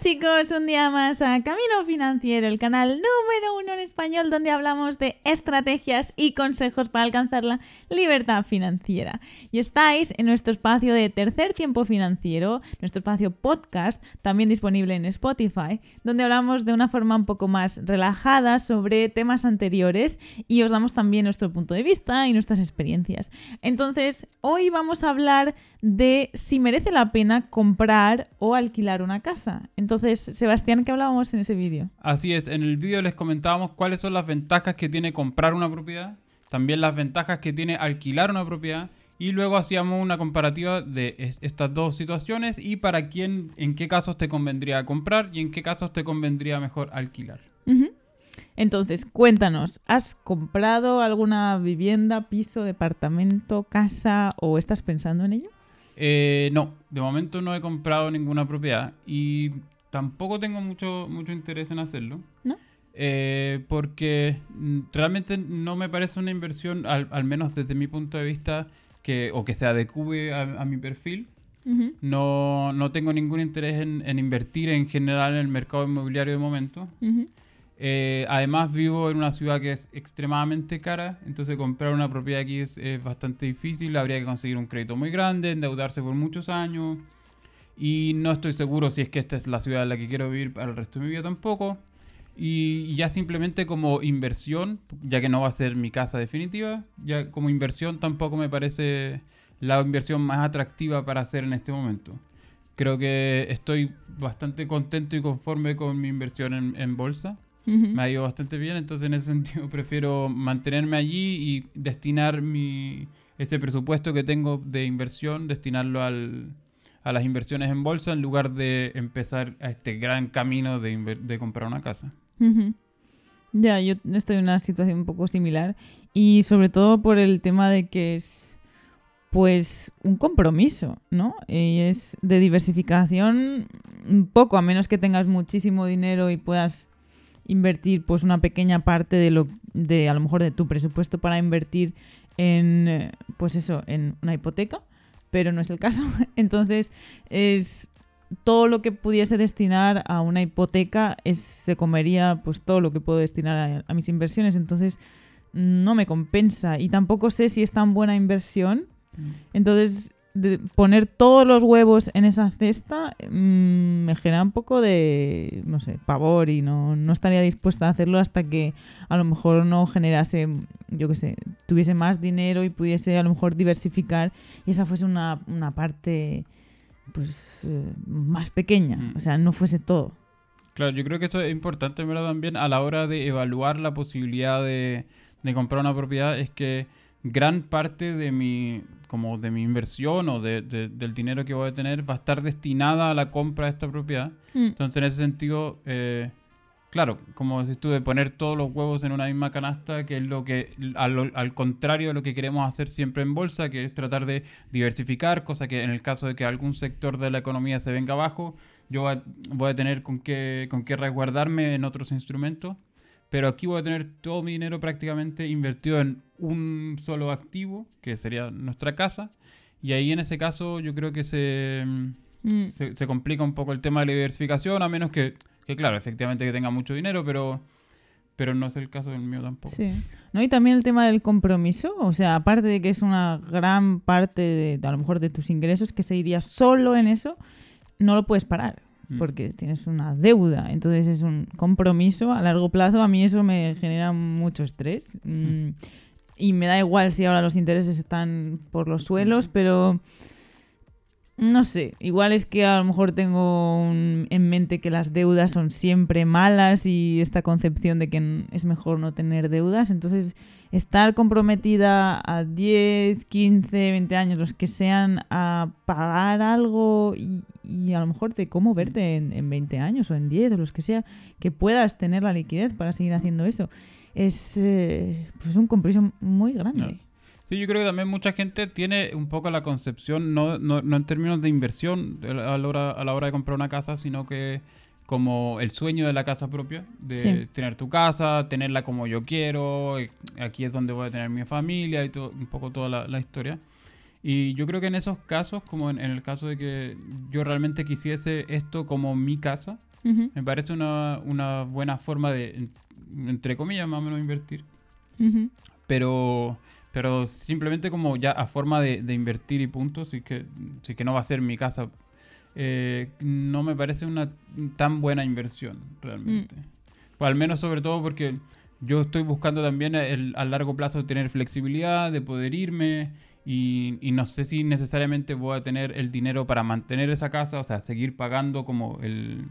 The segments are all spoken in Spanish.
chicos, un día más a Camino Financiero, el canal número uno en español donde hablamos de estrategias y consejos para alcanzar la libertad financiera. Y estáis en nuestro espacio de tercer tiempo financiero, nuestro espacio podcast, también disponible en Spotify, donde hablamos de una forma un poco más relajada sobre temas anteriores y os damos también nuestro punto de vista y nuestras experiencias. Entonces, hoy vamos a hablar de si merece la pena comprar o alquilar una casa. Sebastián, ¿qué hablábamos en ese vídeo? Así es, en el vídeo les comentábamos cuáles son las ventajas que tiene comprar una propiedad, también las ventajas que tiene alquilar una propiedad y luego hacíamos una comparativa de estas dos situaciones y para quién, en qué casos te convendría comprar y en qué casos te convendría mejor alquilar. Entonces, cuéntanos, ¿has comprado alguna vivienda, piso, departamento, casa o estás pensando en ello? Eh, no, de momento no he comprado ninguna propiedad y tampoco tengo mucho, mucho interés en hacerlo. ¿No? Eh, porque realmente no me parece una inversión, al, menos desde mi punto de vista, que, o que se adecue a, mi perfil. no, no, tengo ningún interés en, invertir en general en el mercado inmobiliario de momento. Eh, además vivo en una ciudad que es extremadamente cara, entonces comprar una propiedad aquí es, bastante difícil, habría que conseguir un crédito muy grande, endeudarse por muchos años y no estoy seguro si es que esta es la ciudad en la que quiero vivir para el resto de mi vida tampoco. Y ya simplemente como inversión, ya que no va a ser mi casa definitiva, ya como inversión tampoco me parece la inversión más atractiva para hacer en este momento. Creo que estoy bastante contento y conforme con mi inversión en bolsa me ha ido bastante bien, entonces en ese sentido prefiero mantenerme allí y destinar mi ese presupuesto que tengo de inversión, destinarlo al, a las inversiones en bolsa en lugar de empezar a este gran camino de, comprar una casa. Ya, yo estoy en una situación un poco similar y sobre todo por el tema de que es pues un compromiso, ¿no? Y es de diversificación un poco, a menos que tengas muchísimo dinero y puedas invertir pues una pequeña parte de lo de a lo mejor de tu presupuesto para invertir en eh, pues eso, en una hipoteca, pero no es el caso. Entonces, es todo lo que pudiese destinar a una hipoteca es, se comería pues todo lo que puedo destinar a mis inversiones, entonces no me compensa y tampoco sé si es tan buena inversión. Mm. Entonces, de poner todos los huevos en esa cesta mm, me genera un poco de, no sé, pavor y no, no, estaría dispuesta a hacerlo hasta que a lo mejor no generase, yo qué sé, tuviese más dinero y pudiese a lo mejor diversificar y esa fuese una, una parte pues eh, más pequeña, mm. o sea, no fuese todo. Claro, yo creo que eso es importante, ¿verdad? También a la hora de evaluar la posibilidad de, de comprar una propiedad es que gran parte de mi, como de mi inversión o de, del dinero que voy a tener va a estar destinada a la compra de esta propiedad. Mm. Entonces, en ese sentido, eh, claro, como decís tú, de poner todos los huevos en una misma canasta, que es lo que, al, al, contrario de lo que queremos hacer siempre en bolsa, que es tratar de diversificar, cosa que en el caso de que algún sector de la economía se venga abajo, yo voy a, voy a tener con qué, con qué resguardarme en otros instrumentos pero aquí voy a tener todo mi dinero prácticamente invertido en un solo activo, que sería nuestra casa, y ahí en ese caso yo creo que se, mm. se, complica un poco el tema de la diversificación, a menos que, que, claro, efectivamente que tenga mucho dinero, pero pero no es el caso del mío tampoco. Sí. ¿No? Y también el tema del compromiso, o sea, aparte de que es una gran parte de, a lo mejor de tus ingresos que se iría solo en eso, no lo puedes parar. Porque tienes una deuda, entonces es un compromiso a largo plazo. A mí eso me genera mucho estrés mm, y me da igual si ahora los intereses están por los suelos, pero no sé, igual es que a lo mejor tengo en mente que las deudas son siempre malas y esta concepción de que es mejor no tener deudas. Entonces, estar comprometida a 10, 15, 20 años, los que sean, a pagar algo y, a lo mejor de cómo verte en, 20 años o en 10 o los que sea, que puedas tener la liquidez para seguir haciendo eso, es eh, pues un compromiso muy grande. Sí, yo creo que también mucha gente tiene un poco la concepción, no, no, no en términos de inversión a la, hora, a la hora de comprar una casa, sino que como el sueño de la casa propia, de tener tu casa, tenerla como yo quiero, aquí es donde voy a tener mi familia y todo, un poco toda la, historia. Y yo creo que en esos casos, como en, el caso de que yo realmente quisiese esto como mi casa, Me parece una, una, buena forma de, entre comillas, más o menos invertir. Pero pero simplemente como ya a forma de, invertir y puntos, sí que, sí que no va a ser mi casa, eh, no me parece una tan buena inversión realmente. Mm. Pues al menos sobre todo porque yo estoy buscando también el, a largo plazo tener flexibilidad, de poder irme y, no sé si necesariamente voy a tener el dinero para mantener esa casa, o sea, seguir pagando como el...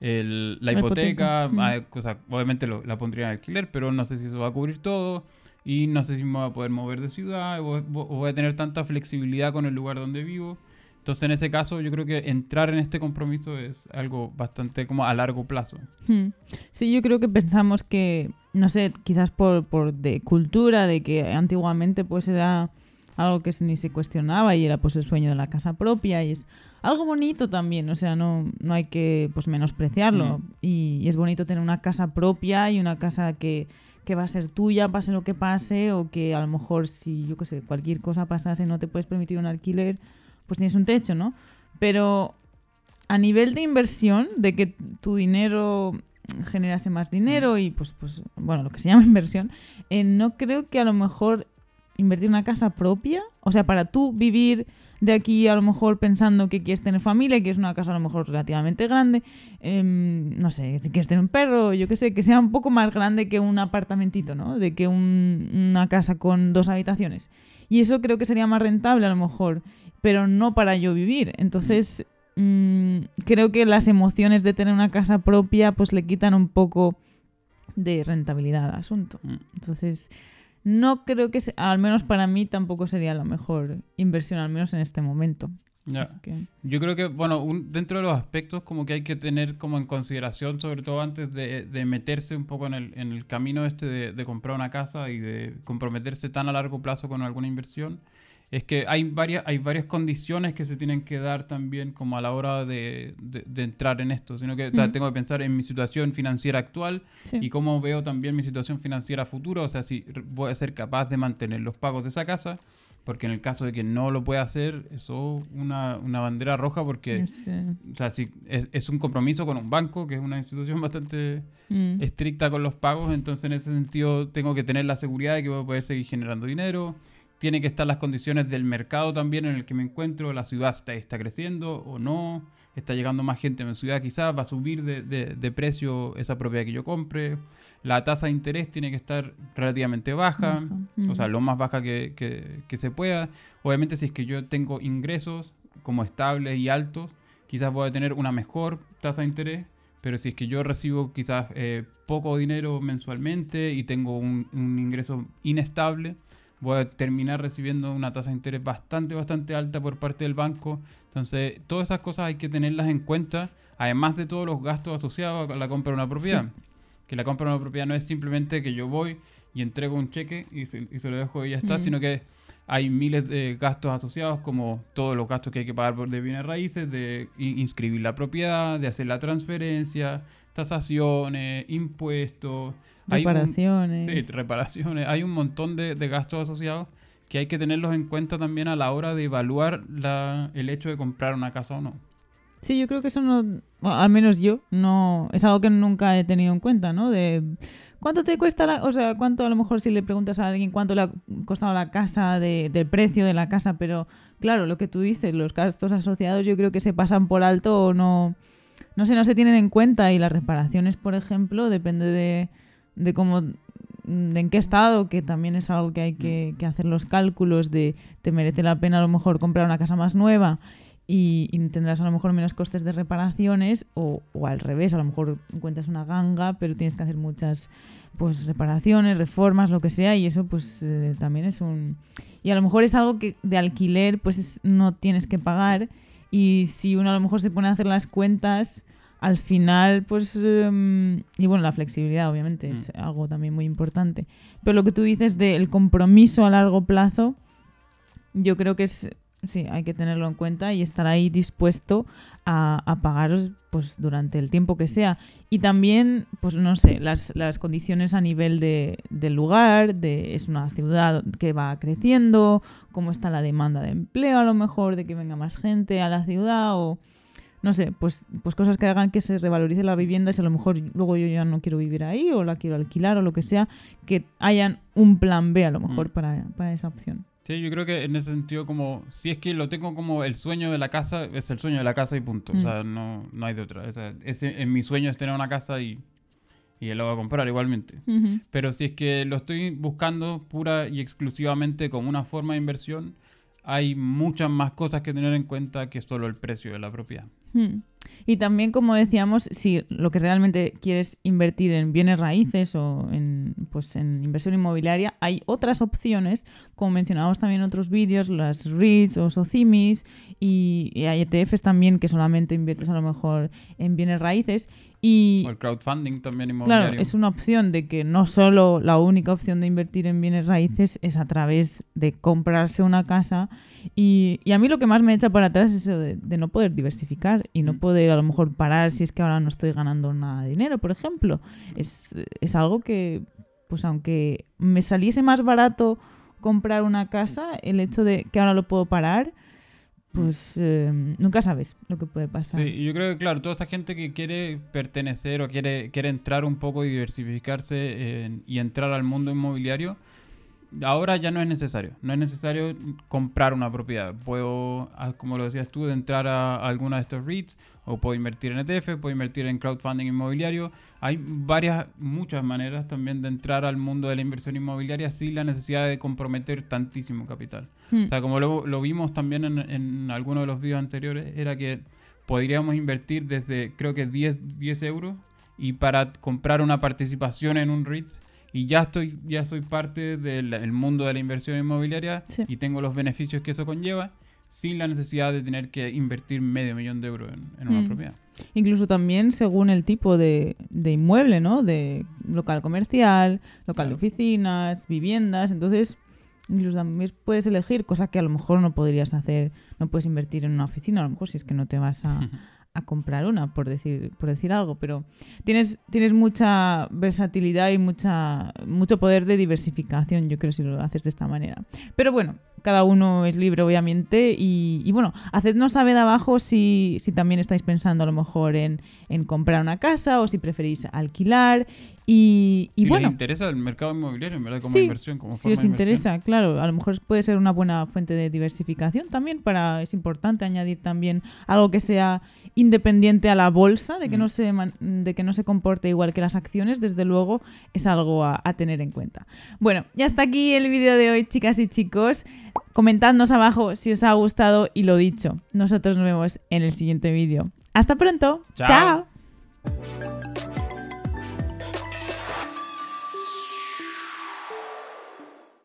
la, hipoteca, mm. ah, obviamente la pondría en alquiler, pero no sé si eso va a cubrir todo y no sé si me voy a poder mover de ciudad o, voy a tener tanta flexibilidad con el lugar donde vivo. Entonces, en ese caso, yo creo que entrar en este compromiso es algo bastante como a largo plazo. Hmm. Sí, yo creo que pensamos que, no sé, quizás por, por de cultura, de que antiguamente pues era algo que ni se cuestionaba y era pues el sueño de la casa propia y es algo bonito también, o sea, no, no hay que pues menospreciarlo. Y, y, es bonito tener una casa propia y una casa que, que va a ser tuya, pase lo que pase, o que a lo mejor si, yo qué sé, cualquier cosa pasase no te puedes permitir un alquiler, pues tienes un techo, ¿no? Pero a nivel de inversión, de que tu dinero generase más dinero y pues, pues bueno, lo que se llama inversión, eh, no creo que a lo mejor invertir en una casa propia, o sea, para tú vivir de aquí a lo mejor pensando que quieres tener familia, que es una casa a lo mejor relativamente grande, em, no sé, si quieres tener un perro, yo qué sé, que sea un poco más grande que un apartamentito, ¿no? De que una casa con dos habitaciones. Y eso creo que sería más rentable a lo mejor, pero no para yo vivir. Entonces, mm, creo que las emociones de tener una casa propia pues le quitan un poco de rentabilidad al asunto. Mm. Entonces, no creo que, al menos para mí, tampoco sería la mejor inversión, al menos en este momento. Yo creo que, bueno, dentro de los aspectos como que hay que tener como en consideración, sobre todo antes de, meterse un poco en el, en el camino este de, de, comprar una casa y de comprometerse tan a largo plazo con alguna inversión, es que hay varias, hay varias condiciones que se tienen que dar también como a la hora de, entrar en esto, sino que tengo que pensar en mi situación financiera actual y cómo veo también mi situación financiera futura, o sea, si voy a ser capaz de mantener los pagos de esa casa, porque en el caso de que no lo pueda hacer, eso es una, una bandera roja porque o sea, si es, un compromiso con un banco, que es una institución bastante mm. estricta con los pagos, entonces en ese sentido tengo que tener la seguridad de que voy a poder seguir generando dinero tiene que estar las condiciones del mercado también en el que me encuentro, la ciudad está, está creciendo o no, está llegando más gente en mi ciudad quizás, va a subir de, precio esa propiedad que yo compre, la tasa de interés tiene que estar relativamente baja, o sea, lo más baja que, que, se pueda. Obviamente si es que yo tengo ingresos como estables y altos, quizás voy a tener una mejor tasa de interés, pero si es que yo recibo quizás eh, poco dinero mensualmente y tengo un, un ingreso inestable, voy a terminar recibiendo una tasa de interés bastante, bastante alta por parte del banco. Entonces, todas esas cosas hay que tenerlas en cuenta, además de todos los gastos asociados a la compra de una propiedad. Que la compra de una propiedad no es simplemente que yo voy y entrego un cheque y se, lo dejo y ya está, sino que hay miles de gastos asociados, como todos los gastos que hay que pagar por de bienes raíces, de inscribir la propiedad, de hacer la transferencia, tasaciones, impuestos, Reparaciones. sí, reparaciones. Hay un montón de, gastos asociados que hay que tenerlos en cuenta también a la hora de evaluar la, el hecho de comprar una casa o no. Sí, yo creo que eso no, al menos yo, no es algo que nunca he tenido en cuenta, ¿no? De cuánto te cuesta la, o sea, cuánto a lo mejor si le preguntas a alguien cuánto le ha costado la casa, de, del precio de la casa, pero claro, lo que tú dices, los gastos asociados yo creo que se pasan por alto o no, no sé, no se tienen en cuenta y las reparaciones, por ejemplo, depende de de cómo de en qué estado, que también es algo que hay que, hacer los cálculos de te merece la pena a lo mejor comprar una casa más nueva y, tendrás a lo mejor menos costes de reparaciones o, al revés, a lo mejor encuentras una ganga pero tienes que hacer muchas pues reparaciones, reformas, lo que sea y eso pues eh, también es un... Y a lo mejor es algo que de alquiler pues no tienes que pagar y si uno a lo mejor se pone a hacer las cuentas al final, pues, em, y bueno, la flexibilidad obviamente es mm. algo también muy importante. Pero lo que tú dices del compromiso a largo plazo, yo creo que es, sí, hay que tenerlo en cuenta y estar ahí dispuesto a, a pagaros pues durante el tiempo que sea. Y también, pues no sé, las, las condiciones a nivel de, del lugar, de es una ciudad que va creciendo, cómo está la demanda de empleo a lo mejor, de que venga más gente a la ciudad o no sé, pues, pues cosas que hagan que se revalorice la vivienda y si a lo mejor luego yo ya no quiero vivir ahí o la quiero alquilar o lo que sea, que hayan un plan B a lo mejor para, para esa opción. Sí, yo creo que en ese sentido, como si es que lo tengo como el sueño de la casa, es el sueño de la casa y punto. O sea, no, no hay de otra. O sea, ese, en mi sueño es tener una casa y, y él lo va a comprar igualmente. Pero si es que lo estoy buscando pura y exclusivamente como una forma de inversión, hay muchas más cosas que tener en cuenta que solo el precio de la propiedad. Hmm. Y también, como decíamos, si lo que realmente quieres invertir en bienes raíces o en, pues en inversión inmobiliaria, hay otras opciones, como mencionábamos también en otros vídeos, las REITs o SOCIMIS, y, hay ETFs también que solamente inviertes a lo mejor en bienes raíces. Y, o el crowdfunding también inmobiliario. Claro, es una opción de que no solo la única opción de invertir en bienes raíces es a través de comprarse una casa. Y, a mí lo que más me echa para atrás es eso de, de no poder diversificar y no mm. Poder a lo mejor parar si es que ahora no estoy ganando nada de dinero, por ejemplo. Es, algo que, pues aunque me saliese más barato comprar una casa, el hecho de que ahora lo puedo parar, pues eh, nunca sabes lo que puede pasar. Sí, yo creo que, claro, toda esa gente que quiere pertenecer o quiere, quiere entrar un poco y diversificarse y entrar al mundo inmobiliario, ahora ya no es necesario. No es necesario comprar una propiedad. Puedo, ah, como lo decías tú, de entrar a, alguna de estos REITs o puedo invertir en ETF, puedo invertir en crowdfunding inmobiliario. Hay varias, muchas maneras también de entrar al mundo de la inversión inmobiliaria sin la necesidad de comprometer tantísimo capital. Hmm. O sea, como lo, vimos también en, en algunos de los videos anteriores, era que podríamos invertir desde creo que 10, 10 euros y para comprar una participación en un REIT y ya estoy ya soy parte del mundo de la inversión inmobiliaria y tengo los beneficios que eso conlleva sin la necesidad de tener que invertir medio millón de euros en, una mm. propiedad. Incluso también según el tipo de, inmueble, ¿no? De local comercial, local de oficinas, viviendas. Entonces, incluso también puedes elegir cosas que a lo mejor no podrías hacer, no puedes invertir en una oficina, a lo mejor si es que no te vas a, a comprar una, por decir, por decir algo, pero tienes, tienes mucha versatilidad y mucha, mucho poder de diversificación, yo creo, si lo haces de esta manera. Pero bueno, cada uno es libre, obviamente, y, bueno, hacednos saber abajo si, si, también estáis pensando a lo mejor en, en comprar una casa o si preferís alquilar y, y si bueno. les interesa el mercado inmobiliario, en verdad, como inversión, como Si os interesa, claro, a lo mejor puede ser una buena fuente de diversificación también. Para, es importante añadir también algo que sea independiente a la bolsa, de que, no, mm. se, de que no se comporte igual que las acciones, desde luego es algo a, a tener en cuenta. Bueno, ya está aquí el vídeo de hoy, chicas y chicos. Comentadnos abajo si os ha gustado y lo dicho. Nosotros nos vemos en el siguiente vídeo. Hasta pronto. Chao.